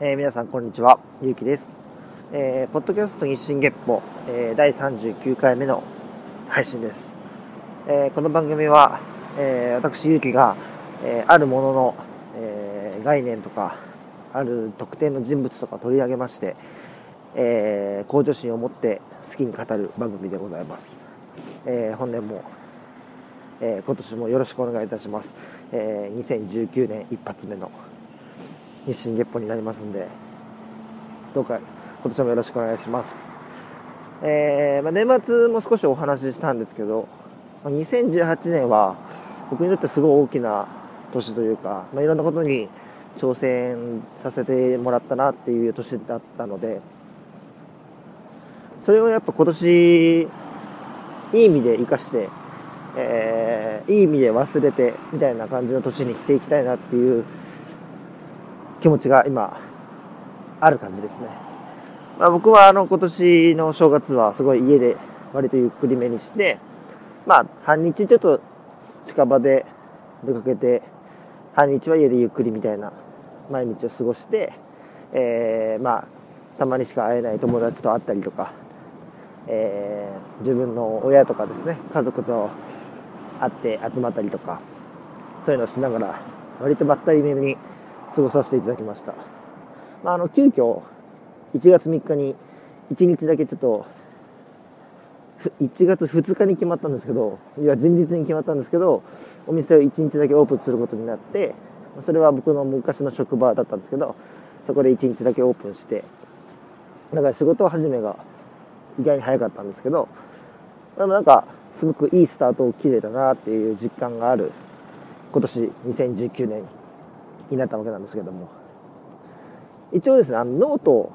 えー、皆さんこんにちは、ゆうきです。えー、ポッドキャスト日進月歩、えー、第39回目の配信です。えこの番組は、え私ゆうきが、えあるものの、え概念とか、ある特定の人物とか取り上げまして、え向上心を持って好きに語る番組でございます。え本年も、え今年もよろしくお願いいたします。え2019年一発目の日進月歩になりますんで、どうか今年もよろしくお願いします。えー、まあ、年末も少しお話ししたんですけど、ま、2018年は僕にとってすごい大きな年というか、まあ、いろんなことに挑戦させてもらったなっていう年だったので、それをやっぱ今年、いい意味で生かして、えー、いい意味で忘れてみたいな感じの年にしていきたいなっていう気持ちが今、ある感じですね。まあ、僕はあの今年の正月はすごい家で割とゆっくりめにして、まあ半日ちょっと近場で出かけて、半日は家でゆっくりみたいな毎日を過ごして、え、まあたまにしか会えない友達と会ったりとか、え、自分の親とかですね、家族と会って集まったりとか、そういうのをしながら、割とばったりめに過ごさせていただきました。まあ、あの、急遽、1月3日に1日だけちょっと、1月2日に決まったんですけど、いや、前日に決まったんですけど、お店を1日だけオープンすることになって、それは僕の昔の職場だったんですけど、そこで1日だけオープンして、だから仕事始めが意外に早かったんですけど、でもなんか、すごくいいスタートを切れたなっていう実感がある今年2019年になったわけなんですけども。一応ですねあのノート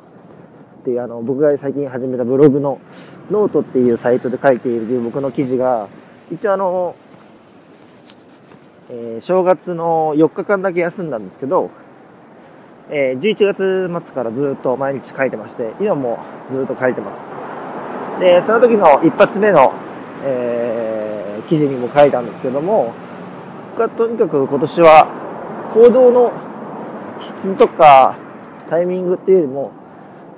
っていうあの僕が最近始めたブログのノートっていうサイトで書いている僕の記事が一応あの、えー、正月の4日間だけ休んだんですけど、えー、11月末からずっと毎日書いてまして今もずっと書いてます。でその時の一発目の、えー、記事にも書いたんですけども僕はとにかく今年は行動の質とかタイミングっていうよりも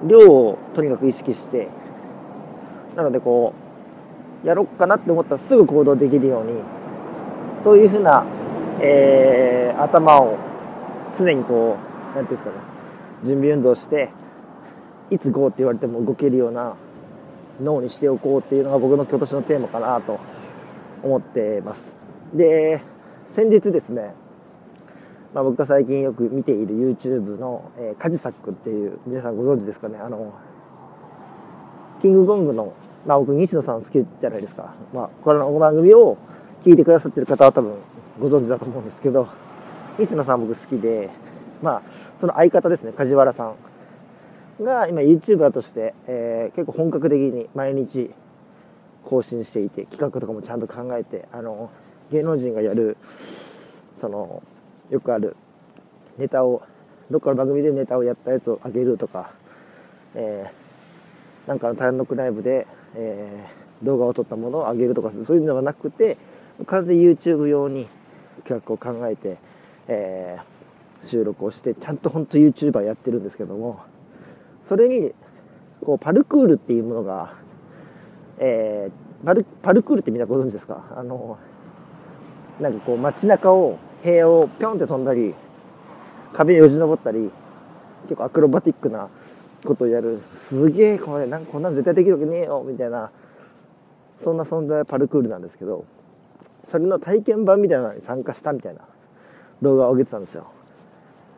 量をとにかく意識してなのでこうやろうかなって思ったらすぐ行動できるようにそういうふうな、えー、頭を常にこう何ていうんですかね準備運動していつ GO って言われても動けるような脳にしておこうっていうのが僕の今年のテーマかなと思ってます。で先日ですねまあ、僕が最近よく見ている YouTube の、えー、カジサックっていう皆さんご存知ですかね？あのキングコングの、まあ、僕西野さん好きじゃないですか、まあ、この番組を聞いてくださってる方は多分ご存知だと思うんですけど西野さん僕好きでまあその相方ですね梶原さんが今 YouTuber として、えー、結構本格的に毎日更新していて企画とかもちゃんと考えてあの芸能人がやるそのよくある。ネタをどっかの番組でネタをやったやつをあげるとか、えー、なんかの単独ライブで、えー、動画を撮ったものをあげるとかそういうのがなくて完全 YouTube 用に企画を考えて、えー、収録をしてちゃんと本当 YouTuber やってるんですけどもそれにこうパルクールっていうものが、えー、パルパルクールってみんなご存知ですか？あのなんかこう街中を塀をぴょんって飛んだり壁よじ登ったり結構アクロバティックなことをやる。すげえこれなんかこんなの絶対できるわけねえよ。みたいなそんな存在パルクールなんですけどそれの体験版みたいなのに参加したみたいな動画を上げてたんですよ。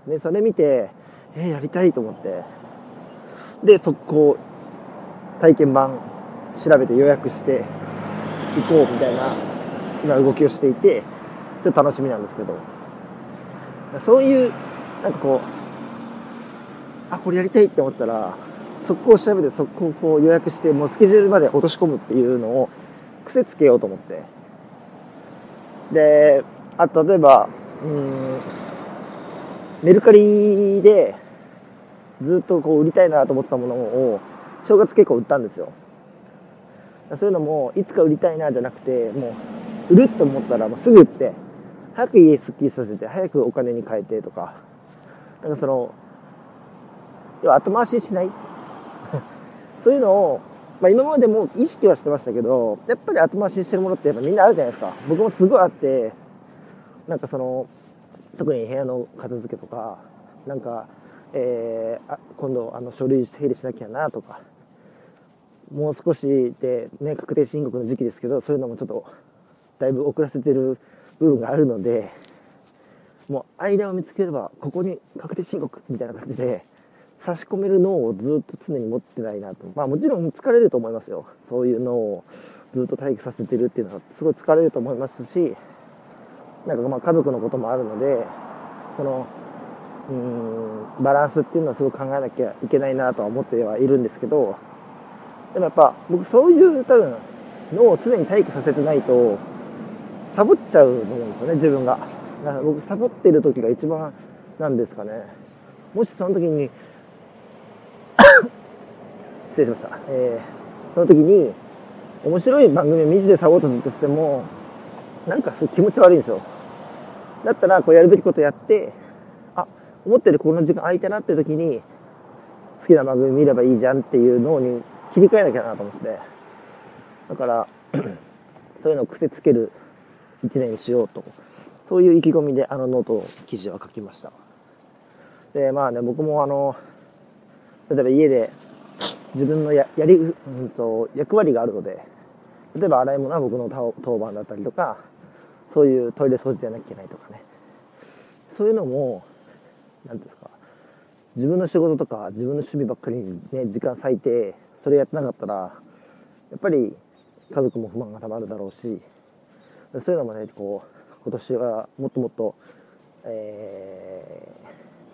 でそれ見てえー、やりたいと思って。で速攻体験版調べて予約して行こうみたいな今動きをしていてちょっと楽しみなんですけど。そういうなんかこうあこれやりたいって思ったら速攻調べて速攻こう予約してもうスケジュールまで落とし込むっていうのを癖つけようと思って。であ例えばうんメルカリでずっとこう売りたいなと思ってたものを正月結構売ったんですよ。そういうのもいつか売りたいなじゃなくてもう売ると思ったらもうすぐ売って。早く家すっきりさせて早くお金に変えてとか。なんかその要は後回ししない。そういうのを、まあ、今までも意識はしてましたけどやっぱり後回ししてるものってやっぱみんなあるじゃないですか。僕もすごいあってなんかその特に部屋の片付けとかなんか、えー、あ今度あの書類整理しなきゃなとかもう少しで、ね、確定申告の時期ですけどそういうのもちょっとだいぶ遅らせてる部分があるのでもう間を見つければここに確定申告みたいな感じで差し込める脳をずっと常に持ってないなと。まあもちろん疲れると思いますよ。そういう脳をずっと待機させてるっていうのはすごい疲れると思いますしなんかまあ家族のこともあるのでそのうんバランスっていうのはすごく考えなきゃいけないなとは思ってはいるんですけどでもやっぱ僕そういう多分脳を常に待機させてないとサボっちゃうと思うんですよね自分が。だか僕サボってる時が一番なんですかね。もしその時に 失礼しました、えー、その時に面白い番組を見てサボったとしてもなんかすごい気持ち悪いんですよ。だったらこうやるべきことやってあ思ってるこの時間空いたなって時に好きな番組見ればいいじゃんっていう脳に切り替えなきゃなと思って。だから そういうのを癖つける1年にしようと。そういう意気込みであのノート記事は書きました。でまあね僕もあの例えば家で自分のややり、うんと、役割があるので例えば洗い物は僕の当番だったりとかそういうトイレ掃除じゃなきゃいけないとかね。そういうのも何ていうんですか自分の仕事とか自分の趣味ばっかりにね時間割いてそれやってなかったらやっぱり家族も不満がたまるだろうしそういうのもねこう今年はもっともっとえ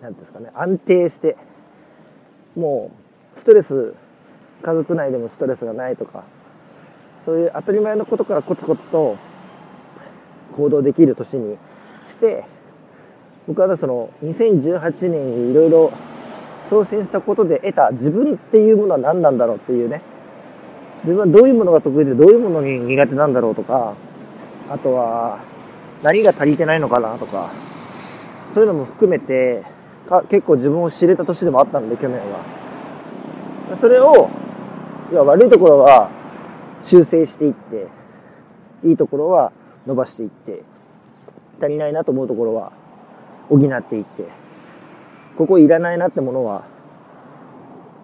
ー、ていうんですかね安定してもうストレス家族内でもストレスがないとかそういう当たり前のことからコツコツと行動できる年にして僕はその2018年にいろいろ挑戦したことで得た自分っていうものは何なんだろうっていうね。自分はどういうものが得意でどういうものに苦手なんだろうとかあとは何が足りてないのかなとかそういうのも含めてか結構自分を知れた年でもあったんで去年は。それをいや悪いところは修正していっていいところは伸ばしていって足りないなと思うところは補っていってここいらないなってものは、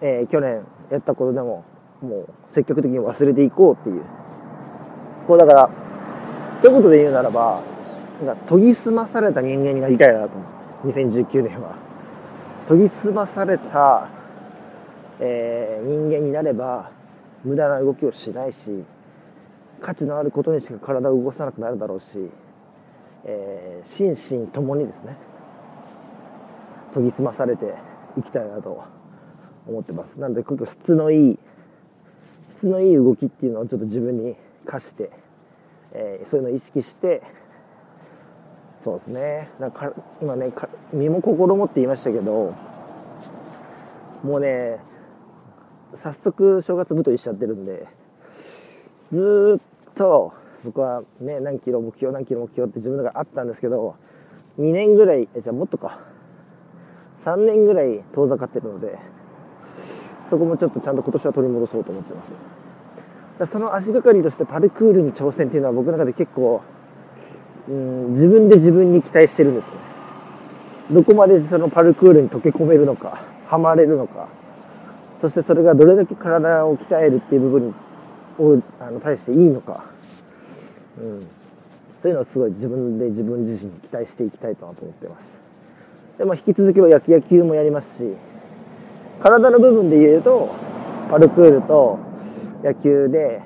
えー、去年やったことでももう積極的に忘れていこうっていう。こうだから一言で言うならばなんか研ぎ澄まされた人間になりたいなと。思う2019年は。研ぎ澄まされた、えー、人間になれば無駄な動きをしないし価値のあることにしか体を動かさなくなるだろうし、えー、心身ともにですね研ぎ澄まされていきたいなと思ってます。なので今日質のいい質のいい動きっていうのをちょっと自分に課して、えー、そういうのを意識してそうですね。なんか今ね身も心もって言いましたけどもうね早速正月太りしちゃってるんでずっと僕はね何キロ目標何キロ目標って自分の中あったんですけど2年ぐらいじゃあもっとか。3年ぐらい遠ざかってるのでそこもちょっとちゃんと今年は取り戻そうと思ってます。だその足がかりとしてパルクールに挑戦っていうのは僕の中で結構うん自分で自分に期待してるんですね。どこまでそのパルクールに溶け込めるのかハマれるのかそしてそれがどれだけ体を鍛えるっていう部分をあの対していいのか、うん、そういうのをすごい自分で自分自身に期待していきたいと思ってます。でも引き続きは野球もやりますし体の部分で言うとパルクールと野球で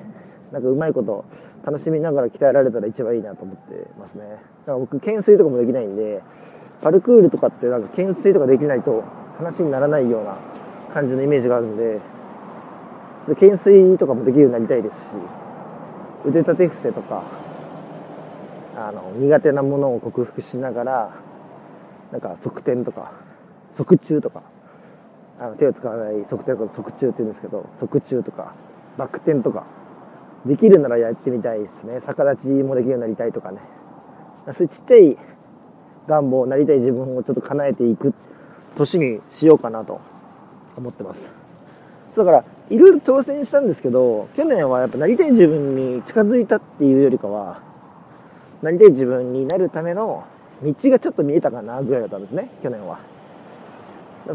なんかうまいこと楽しみながら鍛えられたら一番いいなと思ってますね。だから僕懸垂とかもできないんでパルクールとかってなんか懸垂とかできないと話にならないような感じのイメージがあるんで懸垂とかもできるようになりたいですし腕立て伏せとかあの苦手なものを克服しながらなんか側転とか側宙とかあの手を使わない側転のこと側宙って言うんですけど側宙とかバク転とかできるならやってみたいですね逆立ちもできるようになりたいとかねそういうちっちゃい願望なりたい自分をちょっと叶えていく年にしようかなと思ってます。だから、いろいろ挑戦したんですけど、去年はやっぱなりたい自分に近づいたっていうよりかは、なりたい自分になるための道がちょっと見えたかなぐらいだったんですね、去年は。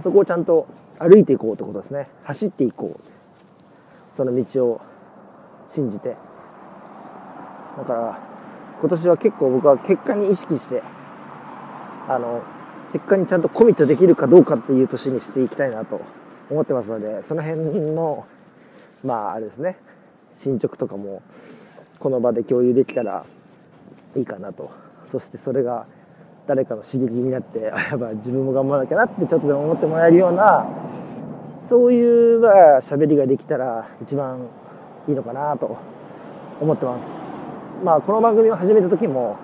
そこをちゃんと歩いていこうってことですね。走っていこう。その道を信じて。だから、今年は結構僕は結果に意識して、あの、結果にちゃんとコミットできるかどうかっていう年にしていきたいなと思ってますので、その辺の、まあ、あれですね、進捗とかも、この場で共有できたらいいかなと。そしてそれが誰かの刺激になって、やっぱ自分も頑張らなきゃなってちょっとでも思ってもらえるような、そういう喋りができたら一番いいのかなと思ってます。まあ、この番組を始めた時も、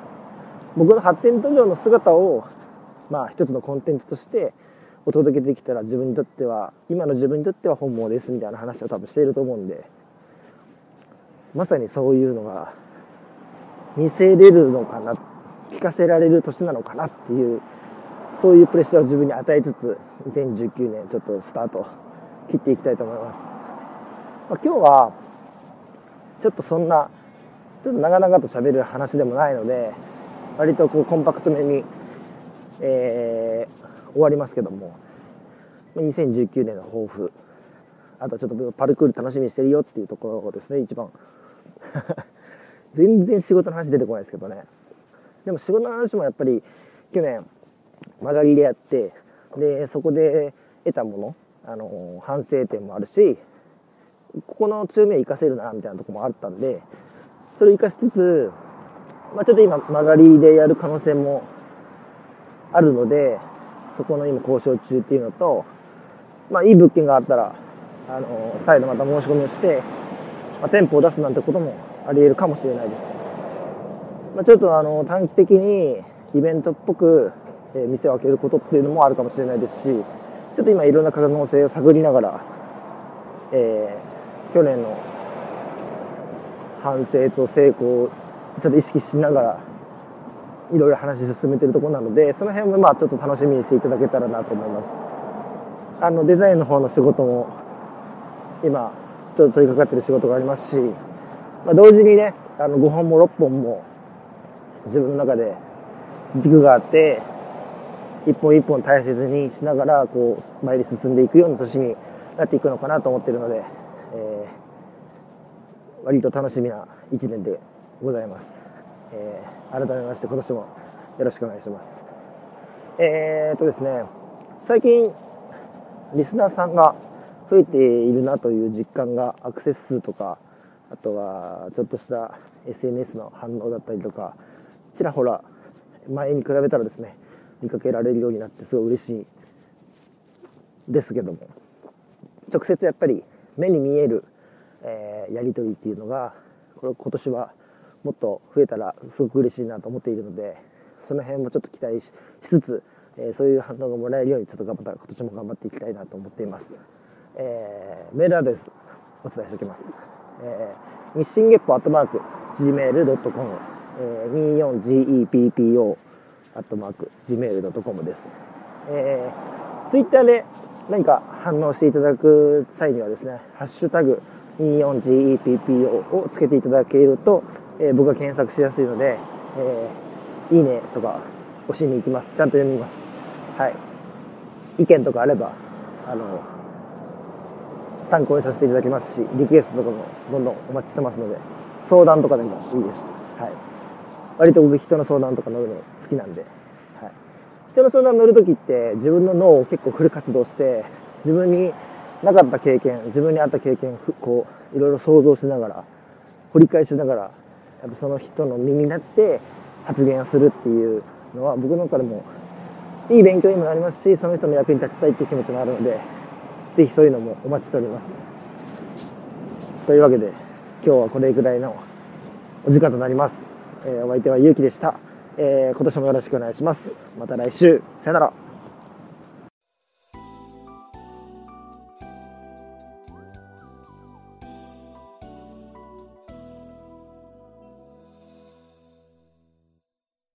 僕の発展途上の姿を、まあ、一つのコンテンツとしてお届けできたら自分にとっては、今の自分にとっては本望ですみたいな話を多分していると思うんで、まさにそういうのが見せれるのかな、聞かせられる年なのかなっていう、そういうプレッシャーを自分に与えつつ、2019年ちょっとスタート切っていきたいと思います。まあ、今日は、ちょっとそんな、ちょっと長々と喋る話でもないので、割とこうコンパクトめに、えー、終わりますけども、2019年の抱負、あとちょっとパルクール楽しみにしてるよっていうところですね、一番。全然仕事の話出てこないですけどね。でも仕事の話もやっぱり去年曲がりでやって、で、そこで得たもの、あの反省点もあるしここの強みを生かせるなみたいなとこもあったんでそれを生かしつつ、まあ、ちょっと今曲がりでやる可能性もあるのでそこの今交渉中っていうのと、まあ、いい物件があったらあの再度また申し込みをして、まあ、店舗を出すなんてこともあり得るかもしれないです、まあ、ちょっとあの短期的にイベントっぽく、え、店を開けることっていうのもあるかもしれないですしちょっと今いろんな可能性を探りながら、えー、去年の反省と成功をちょっと意識しながらいろいろ話進めてるところなのでその辺もまあちょっと楽しみにしていただけたらなと思います。あのデザインの方の仕事も今ちょっと取り掛かってる仕事がありますし、まあ、同時にねあの5本も6本も自分の中で軸があって一本一本大切にしながらこう前に進んでいくような年になっていくのかなと思ってるので、えー、割と楽しみな1年でございます、えー、改めまして今年もよろしくお願いします。えー、っとですね最近リスナーさんが増えているなという実感がアクセス数とかあとはちょっとした SNS の反応だったりとかちらほら前に比べたらですね見かけられるようになってすごい嬉しいですけども。直接やっぱり目に見える、えー、やり取りっていうのがこれ今年はもっと増えたらすごく嬉しいなと思っているのでその辺もちょっと期待しつつ、えー、そういう反応がもらえるようにちょっと頑張った今年も頑張っていきたいなと思っています、えー、メールアドレスお伝えしておきます、えー、日進月歩アットマーク gmail.com、えー、24GEPPO アットマーク、gmail.com です。えー、ツイッターで何か反応していただく際にはですね、ハッシュタグ 24GEPPO をつけていただけると、えー、僕が検索しやすいので、えー、いいねとか押しに行きます。ちゃんと読みます。はい。意見とかあれば、あの、参考にさせていただきますし、リクエストとかもどんどんお待ちしてますので、相談とかでもいいです。はい。割と僕人の相談とか乗るの好きなんで、はい、人の相談乗るときって自分の脳を結構フル活動して自分になかった経験自分にあった経験こういろいろ想像しながら掘り返しながらやっぱその人の身になって発言をするっていうのは僕の中でもいい勉強にもなりますしその人の役に立ちたいっていう気持ちもあるので是非そういうのもお待ちしております。というわけで今日はこれぐらいのお時間となります。えー、お相手はゆうきでした。えー、今年もよろしくお願いします。また来週。さよなら。